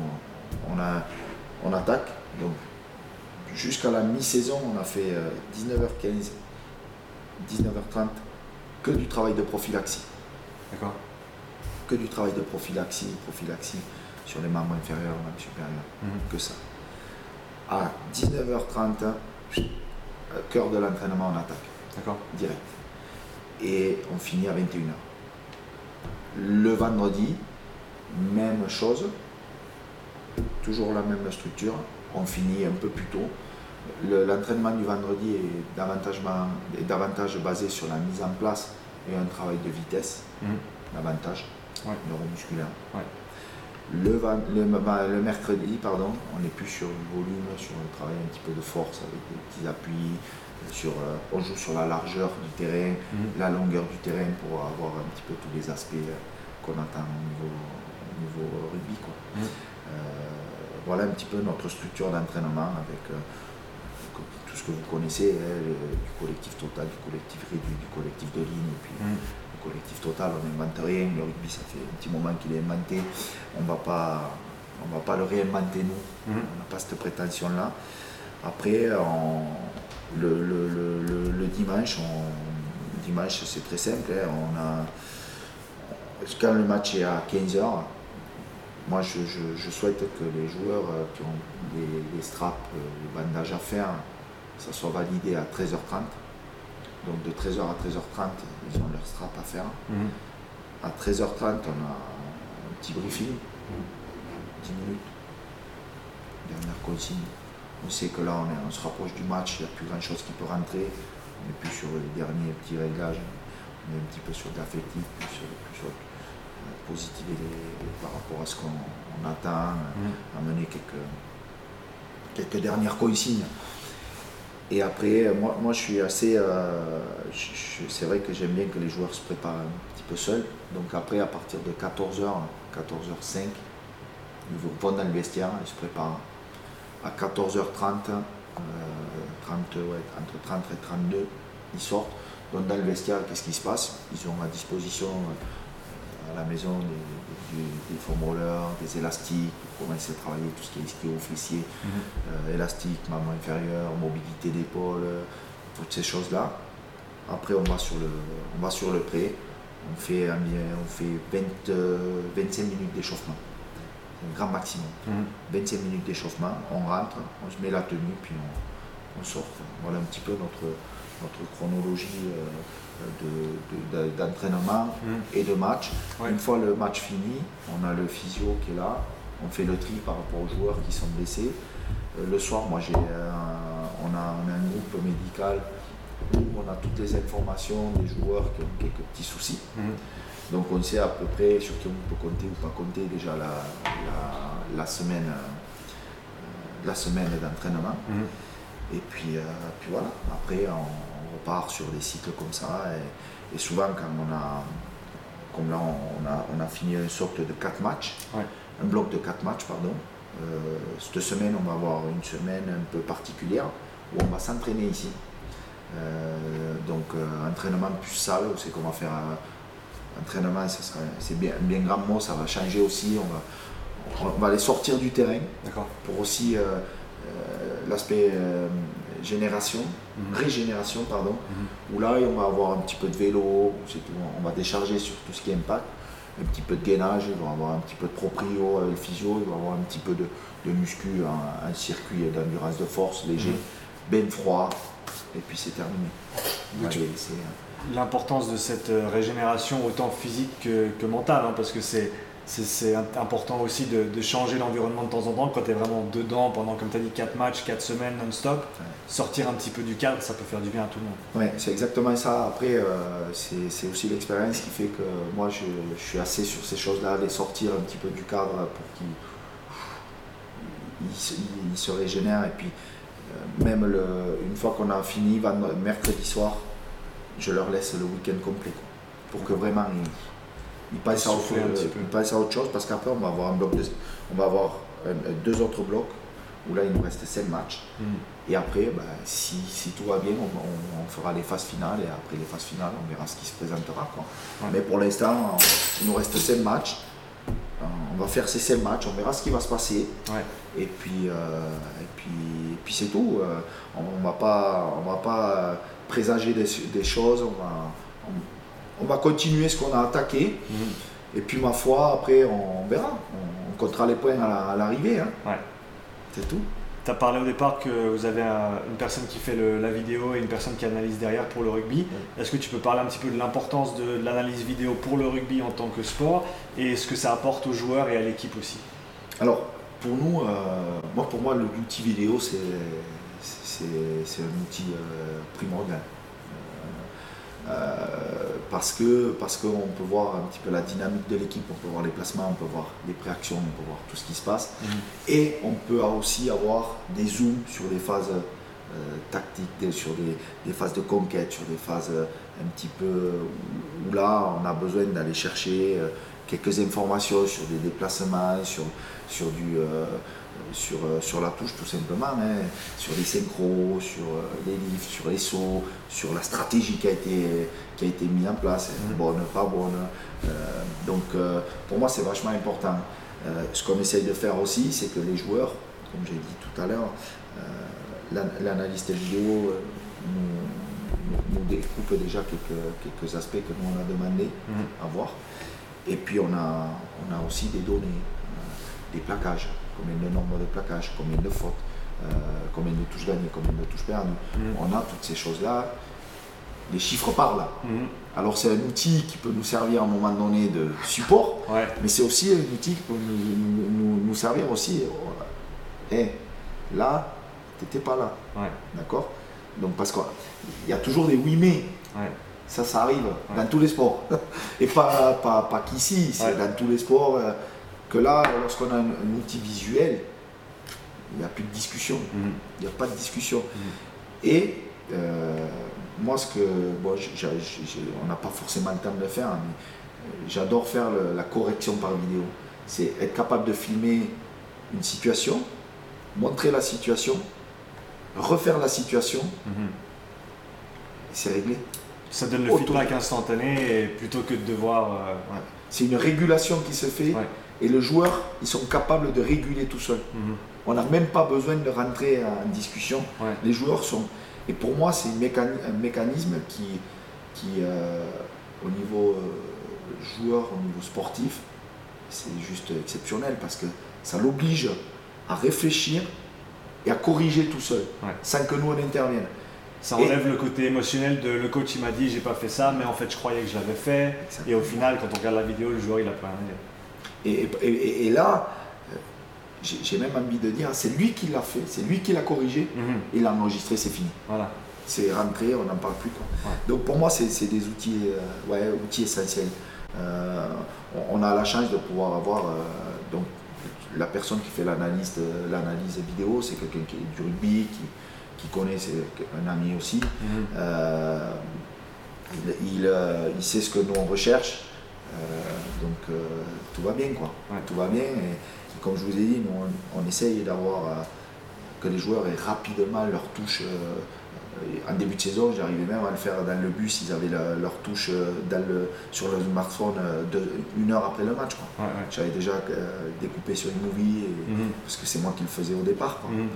on, a, on attaque. Donc jusqu'à la mi-saison, on a fait 19h15, euh, 19h30, que du travail de prophylaxie. D'accord. que du travail de prophylaxie, prophylaxie sur les membres inférieurs, membres supérieurs, mhm. que ça. À 19h30, cœur de l'entraînement en attaque. D'accord. Direct. Et on finit à 21h. Le vendredi, même chose, toujours la même structure, on finit un peu plus tôt. L'entraînement du vendredi est davantage, est davantage, basé sur la mise en place et un travail de vitesse, mhm. davantage, neuromusculaire. Le, le, mercredi, pardon, on est plus sur le volume, sur le travail un petit peu de force avec des petits appuis. Sur, euh, on joue sur la largeur du terrain, mhm. la longueur du terrain pour avoir un petit peu tous les aspects euh, qu'on attend au niveau, niveau rugby. Quoi. Mhm. Euh, voilà un petit peu notre structure d'entraînement avec tout ce que vous connaissez, hein, du collectif total, du collectif réduit, du collectif de ligne, et puis mhm collectif total, on n'invente rien. Le rugby, ça fait un petit moment qu'il est inventé. On va pas, on va pas le réinventer nous. Mhm. On n'a pas cette prétention-là. Après, le, dimanche, dimanche c'est très simple. Hein. on a, quand le match est à 15h, moi je, souhaite que les joueurs euh, qui ont des, straps, euh, les bandages à faire, ça soit validé à 13h30. Donc de 13h à 13h30, ils ont leur strap à faire. Mhm. À 13h30, on a un petit briefing, 10 minutes, dernière consigne. On sait que là, on, se rapproche du match, il n'y a plus grand chose qui peut rentrer. On n'est plus sur les derniers petits réglages, on est un petit peu sur l'affectif, plus sur, plus sur positivité par rapport à ce qu'on attend, mhm. amener quelques, quelques dernières consignes. Et après, moi, moi je suis assez. Euh, c'est vrai que j'aime bien que les joueurs se préparent un petit peu seuls. Donc après, à partir de 14h, 14h05, ils vont dans le vestiaire, ils se préparent. À 14h30, 30, euh, entre 30 et 32, ils sortent. Donc dans le vestiaire, qu'est-ce qui se passe? Ils ont à disposition euh, à la maison des, des, rollers, des élastiques, pour commencer à travailler tout ce qui est ischio fessier, mhm. euh, élastique, maman inférieure, mobilité d'épaule, toutes ces choses-là. Après, on va sur le, on va sur le pré, on fait, on fait 20, 25 minutes d'échauffement. Un grand maximum. 25 mhm. minutes d'échauffement, on rentre, on se met la tenue, puis on, sort. Voilà un petit peu notre, notre chronologie. Euh, d'entraînement de, et de match. Une fois le match fini, on a le physio qui est là, on fait le tri par rapport aux joueurs qui sont blessés. Euh, le soir, moi, j'ai, on, a, un groupe médical où on a toutes les informations des joueurs qui ont quelques petits soucis. Mhm. Donc on sait à peu près sur qui on peut compter ou pas compter déjà la, la, semaine, euh, la semaine d'entraînement. Mhm. Et puis, euh, puis voilà, après on, part sur des cycles comme ça. Et, souvent, quand on a, comme là, on a, on a fini une sorte de 4 matchs, un bloc de 4 matchs, pardon. Euh, cette semaine, on va avoir une semaine un peu particulière où on va s'entraîner ici. Euh, donc, euh, entraînement plus salle, où c'est qu'on va faire un entraînement, c'est bien, un bien grand mot, ça va changer aussi. On va, on va aller sortir du terrain pour aussi l'aspect génération, mhm. régénération, pardon, mhm. où là on va avoir un petit peu de vélo, on va décharger sur tout ce qui est impact, un petit peu de gainage, il va avoir un petit peu de proprio, le physio, il va avoir un petit peu de, de muscu, un, circuit d'endurance de force léger, ben froid, et puis c'est terminé. Euh, l'importance de cette euh, régénération autant physique que, mentale, hein, parce que c'est c'est important aussi de, changer l'environnement de temps en temps quand tu es vraiment dedans pendant, comme tu as dit, 4 matchs, 4 semaines non-stop. Sortir un petit peu du cadre, ça peut faire du bien à tout le monde. Oui, c'est exactement ça. Après, euh, c'est aussi l'expérience qui fait que moi, je, suis assez sur ces choses-là, les sortir un petit peu du cadre pour qu'ils se régénèrent. Et puis, euh, même le, une fois qu'on a fini, mercredi soir, je leur laisse le week-end complet. pour que vraiment il passe, à autre, à autre chose parce qu'après on va avoir un bloc on va avoir deux autres blocs où là il nous reste 7 matchs. Hmm. Et après, bah, si, tout va bien, on, fera les phases finales et après les phases finales, on verra ce qui se présentera. Quoi. Mais pour l'instant, il nous reste 7 matchs. On va faire ces 7 matchs, on verra ce qui va se passer. Et puis, euh, et puis, puis c'est tout. Euh, on ne va pas, on va pas présager des, des choses. On va, on va continuer ce qu'on a attaqué. Mhm. Et puis ma foi, après, on verra. On, comptera les points à l'arrivée. Hein. Ouais. C'est tout. Tu as parlé au départ que vous avez une personne qui fait la vidéo et une personne qui analyse derrière pour le rugby. Est-ce que tu peux parler un petit peu de l'importance de, l'analyse vidéo pour le rugby en tant que sport et ce que ça apporte aux joueurs et à l'équipe aussi? Alors, pour nous, euh, moi, pour moi, l'outil vidéo, c'est un outil euh, primordial. Euh, parce que parce qu'on peut voir un petit peu la dynamique de l'équipe, on peut voir les placements, on peut voir les préactions, on peut voir tout ce qui se passe. Mhm. Et on peut aussi avoir des zooms sur des phases euh, tactiques, sur des, phases de conquête, sur des phases euh, un petit peu où, là on a besoin d'aller chercher quelques informations sur des déplacements, sur, sur du sur, euh, sur la touche tout simplement, hein, sur les synchros, sur euh, les livres, sur les sauts, sur la stratégie qui a été, qui a été mise en place, mmh. bonne, pas bonne. Euh, donc pour moi c'est vachement important. ce qu'on essaye de faire aussi, c'est que les joueurs, comme j'ai dit tout à l'heure, l'analyste vidéo nous, nous, découpe déjà quelques, quelques aspects que nous on a demandé mmh. à voir. Et puis on a, on a aussi des données, des plaquages combien de nombre de plaquages, combien de fautes, euh, combien de touches gagnées, combien de touches perdues. Mm. On a toutes ces choses-là. Les chiffres parlent. Mm. Alors c'est un outil qui peut nous servir à un moment donné de support, mais c'est aussi un outil qui peut nous, servir aussi. Et eh, là, tu n'étais pas là. D'accord? Donc parce qu'il y a toujours des oui mais. Ça, ça arrive dans tous les sports. Et pas, pas, pas qu'ici, c'est dans tous les sports. Euh, que là, lorsqu'on a un, outil visuel, il n'y a plus de discussion. Mhm. Il n'y a pas de discussion. Mhm. Et euh, moi, ce que. Bon, on n'a pas forcément le temps de le faire, mais euh, j'adore faire la correction par vidéo. C'est être capable de filmer une situation, montrer la situation, refaire la situation, et c'est réglé. Ça donne le feedback instantané plutôt que de devoir. Euh, c'est une régulation qui se fait. Et le joueur, ils sont capables de réguler tout seul. Mhm. On n'a même pas besoin de rentrer en discussion. Les joueurs sont. Et pour moi, c'est un mécanisme qui, qui euh, au niveau euh, joueur, au niveau sportif, c'est juste exceptionnel parce que ça l'oblige à réfléchir et à corriger tout seul, sans que nous on intervienne. Ça enlève le côté émotionnel de le coach il m'a dit j'ai pas fait ça, mais en fait je croyais que je l'avais fait. Et au final, quand on regarde la vidéo, le joueur il a pas rien et, là, euh, j'ai même envie de dire, c'est lui qui l'a fait, c'est lui qui l'a corrigé, mhm. il l'a enregistré, c'est fini. Voilà. C'est rentré, on n'en parle plus. Donc pour moi, c'est des outils, euh, ouais, outils essentiels. Euh, on, a la chance de pouvoir avoir donc, la personne qui fait l'analyse vidéo, c'est quelqu'un qui est du rugby, qui, qui connaît, c'est un ami aussi. Mhm. il, il, sait ce que nous on recherche. Euh, donc euh, tout va bien quoi. Tout va bien et, comme je vous ai dit, on, essaye d'avoir euh, que les joueurs aient rapidement leur touche. en début de saison, j'arrivais même à le faire dans le bus, ils avaient leur touche sur le smartphone une heure après le match. J'avais déjà découpé sur une movie mhm. parce que c'est moi qui le faisais au départ. Mhm.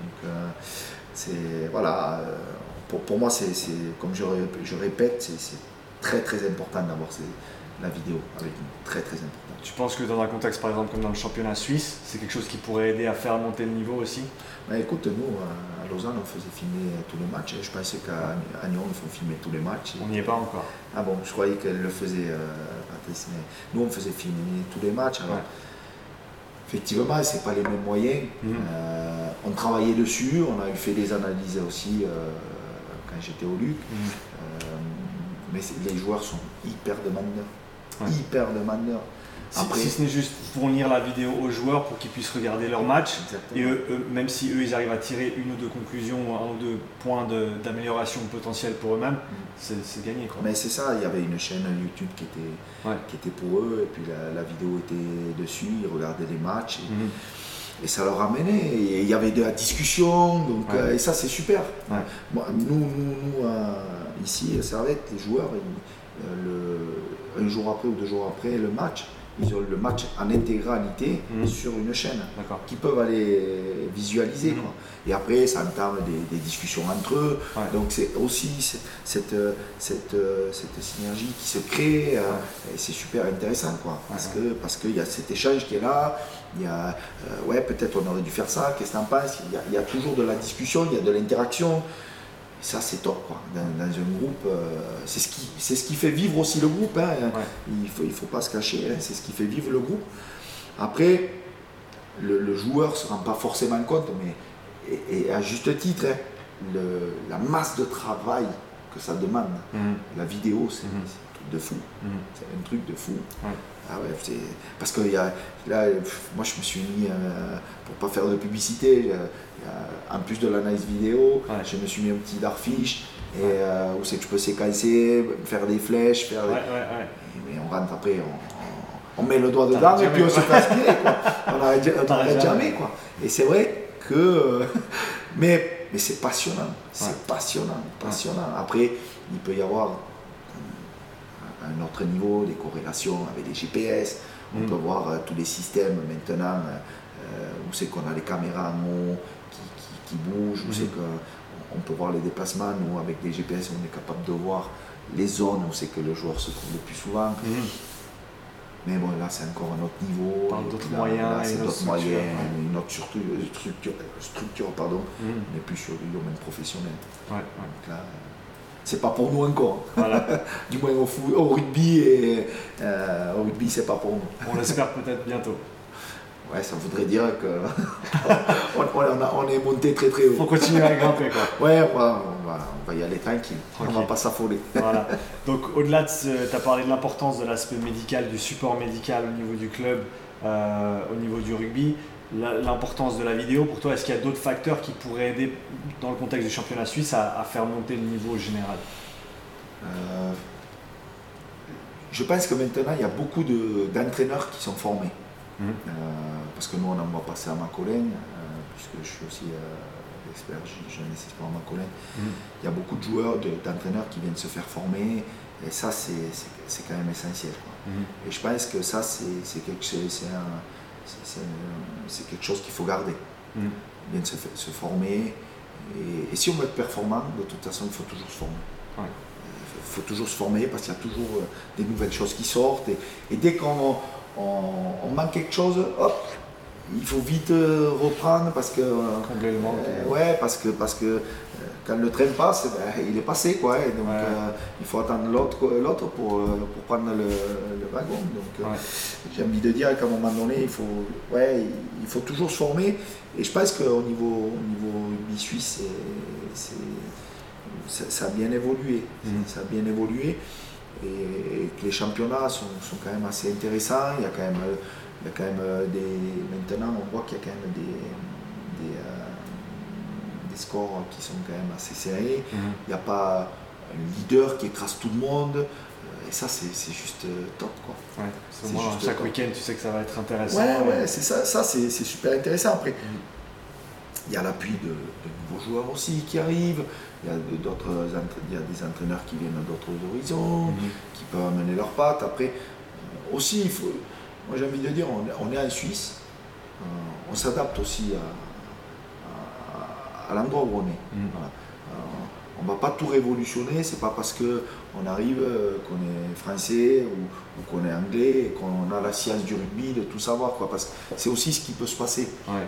c'est voilà, pour, moi, c'est comme je, je répète, c'est très très important d'avoir ces, la vidéo avec nous. Très très important. Tu penses que dans un contexte par exemple comme dans le championnat suisse, c'est quelque chose qui pourrait aider à faire monter le niveau aussi? Bah, Écoute, nous à Lausanne on faisait filmer tous les matchs. Je pensais qu'à Nyon ils font filmer tous les matchs. On n'y est pas encore. Ah bon, je croyais qu'elle le faisait euh, Patrice, mais nous on faisait filmer tous les matchs. Alors, Effectivement, ce pas les mêmes moyens. Mhm. Euh, on travaillait dessus, on a fait des analyses aussi euh, quand j'étais au Luc. Mhm. mais les joueurs sont hyper demandeurs hyper demandeur. Après, si, ce n'est juste fournir la vidéo aux joueurs pour qu'ils puissent regarder leur match, et même si eux ils arrivent à tirer une ou deux conclusions, un ou deux points d'amélioration potentielle pour eux-mêmes, mm. c'est gagné. Quoi. Mais c'est ça, il y avait une chaîne YouTube qui était, qui était pour eux, et puis la, vidéo était dessus, ils regardaient les matchs. Et, mm-hmm. ça leur amenait, et il y avait de la discussion, donc, euh, et ça c'est super. nous, nous, nous euh, ici, Servette, les joueurs, euh, le, un jour après ou deux jours après le match, ils ont le match en intégralité mhm. sur une chaîne qui peuvent aller visualiser. Mhm. Quoi. Et après, ça entame des, discussions entre eux. Donc c'est aussi cette, cette, cette, synergie qui se crée. Euh, et c'est super intéressant. Quoi, parce qu'il parce qu'il y a cet échange qui est là. Il y a, euh, ouais, peut-être on aurait dû faire ça, qu'est-ce que tu en penses? Il y, a, il y, a, toujours de la discussion, il y a de l'interaction ça c'est top quoi. Dans, un groupe, euh, c'est ce, qui, ce qui fait vivre aussi le groupe. Hein. Il ne faut, il faut pas se cacher, hein. c'est ce qui fait vivre le groupe. Après, le, joueur ne se rend pas forcément compte, mais et, à juste titre, hein, le, la masse de travail que ça demande. Mhm. La vidéo, c'est mhm. un truc de fou. Mhm. C'est un truc de fou. Ah ouais, parce que y a, là, moi je me suis mis, euh, pour pas faire de publicité, euh, en plus de l'analyse vidéo, je me suis mis un petit darfish et euh, où c'est que je peux séquencer, faire des flèches, faire Mais on rentre après, on, met le doigt dedans et puis on se fait aspirer quoi. On n'arrête jamais quoi. Et c'est vrai que. mais mais c'est passionnant, c'est passionnant, passionnant. Après, il peut y avoir un autre niveau, des corrélations avec des GPS. On mm. peut voir euh, tous les systèmes maintenant euh, où c'est qu'on a les caméras en haut qui, bougent, où c'est mm. qu'on peut voir les déplacements. Nous, avec des GPS, on est capable de voir les zones où c'est que le joueur se trouve le plus souvent. Mm. Mais bon, là, c'est encore un autre niveau. d'autres moyens, c'est d'autres moyens, une autre structure, structure, pardon. On n'est plus sur du domaine professionnel. Ouais, c'est pas pour nous encore. du moins au, au rugby, et, euh, au rugby, c'est pas pour nous. On l'espère peut-être bientôt. Ouais, ça voudrait dire que on, est monté très très haut. Faut continuer à grimper quoi. Ouais, on va, on va, y aller tranquille. On va pas s'affoler. Voilà. Donc au-delà de tu as parlé de l'importance de l'aspect médical, du support médical au niveau du club, euh, au niveau du rugby l'importance de la vidéo pour toi Est-ce qu'il y a d'autres facteurs qui pourraient aider dans le contexte du championnat suisse à, faire monter le niveau général? Euh, Je pense que maintenant il y a beaucoup d'entraîneurs qui sont formés. Mmh. Euh, parce que nous on envoie passer à Macolène, euh, puisque je suis aussi expert jeunesse espoir à Macolène. Mmh. Il y a beaucoup de joueurs, d'entraîneurs qui viennent se faire former. Et ça, c'est quand même essentiel. Mmh. Et je pense que ça, c'est quelque chose, c'est quelque chose qu'il faut garder. Mm. Bien se, se former. Et, si on veut être performant, de toute façon, il faut toujours se former. Il faut, toujours se former parce qu'il y a toujours euh, des nouvelles choses qui sortent. Et, dès qu'on on, manque quelque chose, hop, il faut vite euh, reprendre parce que. Euh, ouais, parce que, parce que quand le train passe, ben, il est passé quoi. Et donc euh, il faut attendre l'autre, l'autre pour, euh, pour prendre le, wagon. Donc euh, j'ai envie de dire qu'à un moment donné, il faut, ouais, il faut toujours se former. Et je pense qu'au niveau, au niveau rugby suisse, ça, a bien évolué. Mm. Ça a bien évolué. Et, que les championnats sont, sont, quand même assez intéressants. Il y a quand même, il y a quand même des. Maintenant, on voit qu'il y a quand même des scores qui sont quand même assez serrés. Mhm. Il n'y a pas un leader qui écrase tout le monde. Euh, et ça, c'est juste euh, top. Quoi. Ouais, chaque week-end, tu sais que ça va être intéressant. Ouais, ouais, c'est ça, ça c'est super intéressant. Après, mhm. il y a l'appui de, nouveaux joueurs aussi qui arrivent. Il y a d'autres il y a des entraîneurs qui viennent d'autres horizons, mhm. qui peuvent amener leurs pattes. Après, euh, aussi, il faut, moi j'ai envie de dire, on, est en Suisse, on s'adapte aussi à, à l'endroit où on est. Mm. Euh, on ne va pas tout révolutionner, c'est pas parce qu'on arrive, euh, qu'on est français ou, qu'on est anglais, qu'on a la science du rugby, de tout savoir. Quoi, parce que c'est aussi ce qui peut se passer. Euh,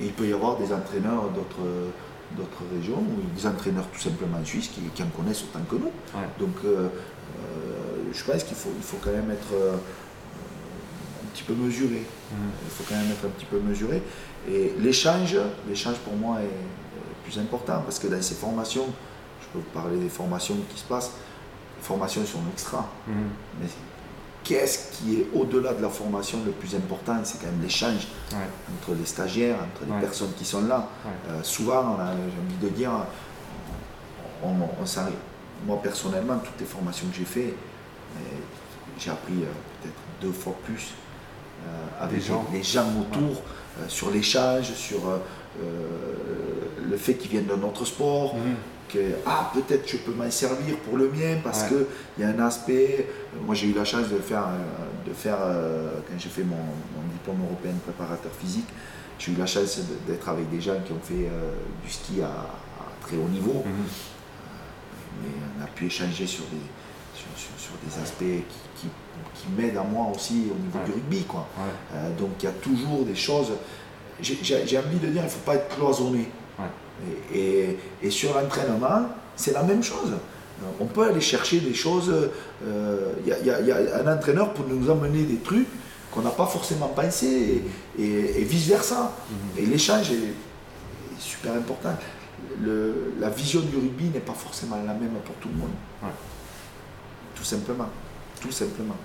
et, il peut y avoir des entraîneurs d'autres d'autres régions, ou des entraîneurs tout simplement suisses qui, qui en connaissent autant que nous. Donc je pense qu'il faut, il faut quand même être petit peu mesuré. Mm. Il faut quand même être un petit peu mesuré. Et l'échange, l'échange pour moi est plus important parce que dans ces formations, je peux vous parler des formations qui se passent, les formations sont extra. Mhm. Mais qu'est-ce qui est au-delà de la formation le plus important? C'est quand même l'échange entre les stagiaires, entre les personnes qui sont là. Euh, souvent, j'ai envie de dire, on, moi personnellement, toutes les formations que j'ai faites, j'ai appris euh, peut-être deux fois plus euh, avec les gens, autour. Euh, sur l'échange, sur euh, le fait qu'ils viennent d'un autre sport. Mhm. que ah, peut-être je peux m'en servir pour le mien parce qu'il y a un aspect. Moi, j'ai eu la chance de faire, de faire quand j'ai fait mon, diplôme européen de préparateur physique, j'ai eu la chance d'être avec des gens qui ont fait du ski à, très haut niveau. Mhm. mais on a pu échanger sur des, sur, des aspects qui, qui, m'aident à moi aussi au niveau du rugby. Quoi. donc il y a toujours des choses. J'ai envie de dire, il ne faut pas être cloisonné. Et, sur l'entraînement, c'est la même chose. On peut aller chercher des choses. Il euh, y, a un entraîneur pour nous amener des trucs qu'on n'a pas forcément pensé et, vice-versa. Mhm. Et l'échange est, super important. la vision du rugby n'est pas forcément la même pour tout le monde. Tout simplement. Tout simplement.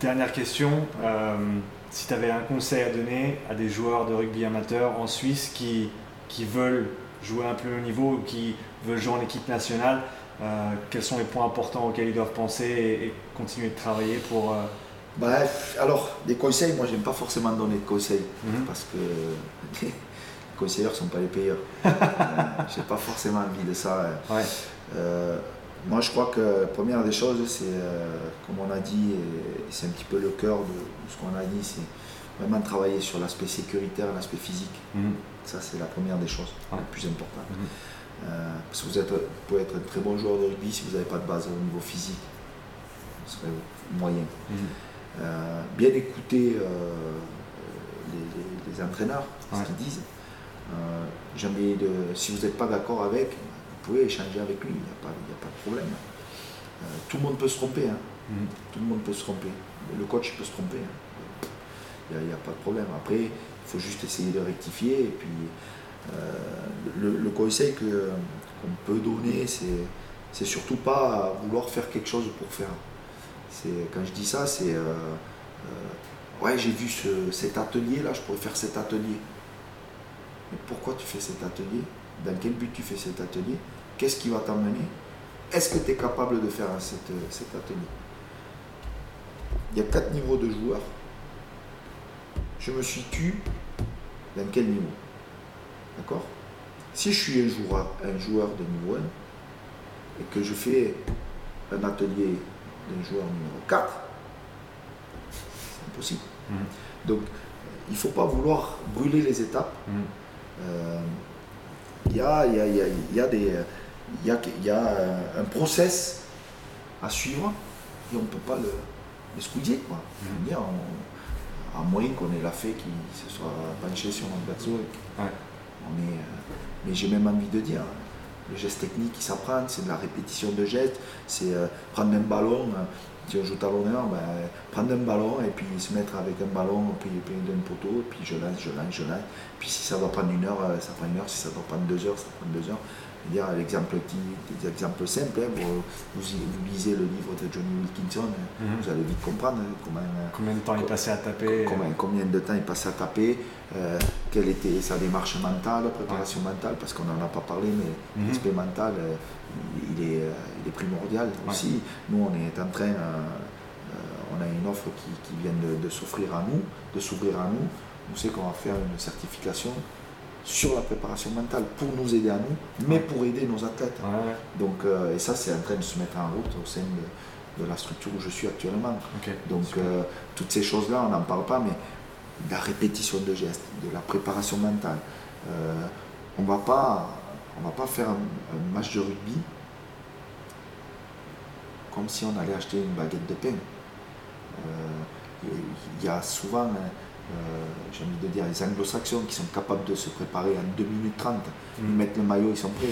Dernière question. Euh, si tu avais un conseil à donner à des joueurs de rugby amateur en Suisse qui, qui veulent jouer un peu haut niveau, qui veulent jouer en équipe nationale, euh, quels sont les points importants auxquels ils doivent penser et, continuer de travailler pour... Euh, Bref, alors, des conseils, moi j'aime pas forcément donner de conseils, mhm. parce que les conseillers ne sont pas les payeurs. euh, J'ai pas forcément envie de ça. Euh, moi je crois que la première des choses, c'est, comme on a dit, c'est un petit peu le cœur de, ce qu'on a dit, c'est vraiment travailler sur l'aspect sécuritaire, l'aspect physique. Mhm. Ça, c'est la première des choses, la plus importante. Mhm. Euh, parce que vous, êtes, pouvez être un très bon joueur de rugby si vous n'avez pas de base au niveau physique. Ce serait moyen. Mhm. Euh, bien écouter euh, les, entraîneurs, ce qu'ils disent. jamais de, si vous n'êtes pas d'accord avec, pouvez échanger avec lui, il n'y a, pas de problème. tout le monde peut se tromper. Hein. Mhm. Tout le monde peut se tromper. Le coach peut se tromper. Hein. Il n'y a, pas de problème. Après, il faut juste essayer de rectifier. Et puis, euh, le, conseil qu'on peut donner, c'est surtout pas vouloir faire quelque chose pour faire. Quand je dis ça, c'est euh, euh, ouais, j'ai vu cet atelier là, je pourrais faire cet atelier. Mais pourquoi tu fais cet atelier? Dans quel but tu fais cet atelier? Qu'est-ce qui va t'amener? Est-ce que tu es capable de faire cet atelier Il y a quatre niveaux de joueurs. Je me situe dans quel niveau? D'accord? Si je suis un joueur, un joueur de niveau 1 et que je fais un atelier d'un joueur numéro 4, c'est impossible. Mhm. Donc, il ne faut pas vouloir brûler les étapes. Il y, a, des, y, a, un process à suivre et on ne peut pas le, le squeezer. Quoi. Mhm à moins qu'on ait la fée qui se soit penché sur notre berceau. On est, euh, mais j'ai même envie de dire, le geste technique qui s'apprend, c'est de la répétition de gestes, c'est euh, prendre un ballon, euh, si on joue talonneur, ben, prendre un ballon et puis se mettre avec un ballon puis, puis d'un poteau, et puis je lance, je lance, je lance. Puis si ça doit prendre une heure, ça prend une heure, si ça doit prendre deux heures, ça prend deux heures dire l'exemple des exemples simples, hein, vous, vous, lisez le livre de Johnny Wilkinson, hein, mhm. vous allez vite comprendre hein, comment, combien de temps il passait à taper. Combien, combien de temps il passait à taper, euh, quelle était sa démarche mentale, préparation mentale, parce qu'on n'en a pas parlé, mais mhm. l'aspect mental, euh, il, est, euh, il, est, primordial aussi. Nous, on est en train, on a une offre qui, vient de, de s'offrir à nous, de s'ouvrir à nous. On sait qu'on va faire une certification sur la préparation mentale pour nous aider à nous, mais pour aider nos athlètes. Donc, euh, et ça, c'est en train de se mettre en route au sein de, la structure où je suis actuellement. Donc, euh, toutes ces choses-là, on n'en parle pas, mais la répétition de gestes, de la préparation mentale. Euh, on ne va pas faire un, match de rugby comme si on allait acheter une baguette de pain. Il y a souvent euh, j'ai envie de dire, les anglo-saxons qui sont capables de se préparer en 2 minutes 30, ils mm. mettent le maillot, ils sont prêts.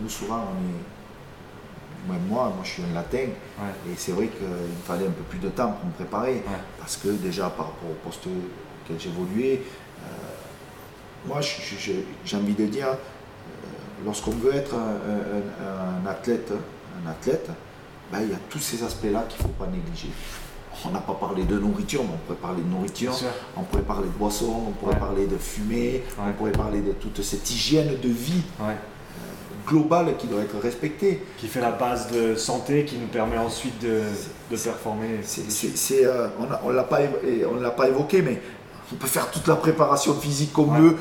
Nous, souvent, on est. moi, moi, je suis un latin, et c'est vrai qu'il me fallait un peu plus de temps pour me préparer, parce que déjà, par rapport au poste auquel j'évoluais, euh, moi, j'ai envie de dire, euh, lorsqu'on veut être un, athlète, un athlète, ben, il y a tous ces aspects-là qu'il ne faut pas négliger on n'a pas parlé de nourriture, mais on pourrait parler de nourriture, on pourrait parler de boisson, on pourrait parler de fumée, on pourrait parler de toute cette hygiène de vie euh, globale qui doit être respectée. Qui fait la base de santé, qui nous permet ensuite de, performer. Euh, on ne l'a pas, pas évoqué, mais on peut faire toute la préparation physique qu'on veut,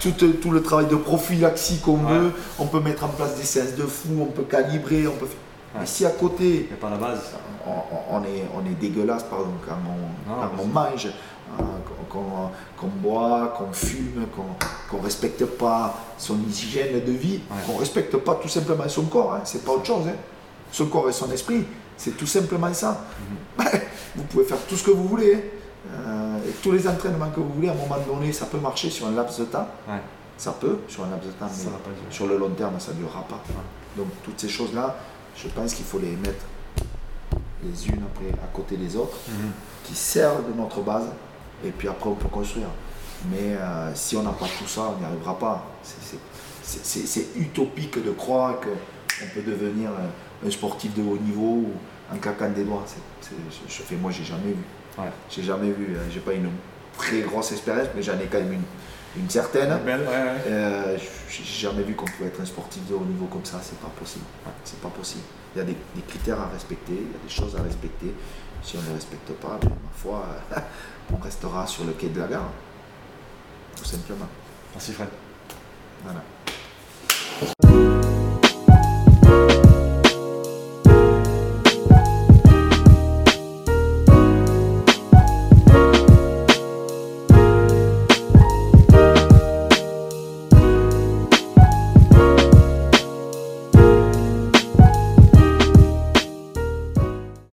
tout, tout, le travail de prophylaxie qu'on veut, on peut mettre en place des séances de fou, on peut calibrer, on peut Mais si à côté, pas la base. On, est, on est dégueulasse pardon, quand on, mange, hein, qu'on boit, qu'on fume, qu'on ne respecte pas son hygiène de vie, qu'on ne respecte pas tout simplement son corps, hein, c'est pas autre chose. Hein. Son corps et son esprit, c'est tout simplement ça. Mhm. vous pouvez faire tout ce que vous voulez. Euh, et tous les entraînements que vous voulez, à un moment donné, ça peut marcher sur un laps de temps. Ça peut, sur un laps de temps, mais sur le long terme, ça ne durera pas. Donc toutes ces choses-là, je pense qu'il faut les mettre les unes après à côté des autres, mhm. qui servent de notre base, et puis après on peut construire. Mais euh, si on n'a pas tout ça, on n'y arrivera pas. C'est utopique de croire qu'on peut devenir un sportif de haut niveau ou en claquant des doigts. je, fais, moi, j'ai jamais vu. J'ai jamais vu, euh, j'ai pas une très grosse expérience, mais j'en ai quand même une, une certaine. Euh, j'ai jamais vu qu'on pouvait être un sportif de haut niveau comme ça, c'est pas possible. C'est pas possible. Il y a des, critères à respecter, il y a des choses à respecter. Si on ne les respecte pas, ben, ma foi, on restera sur le quai de la gare. Tout simplement. Merci Fred. Voilà.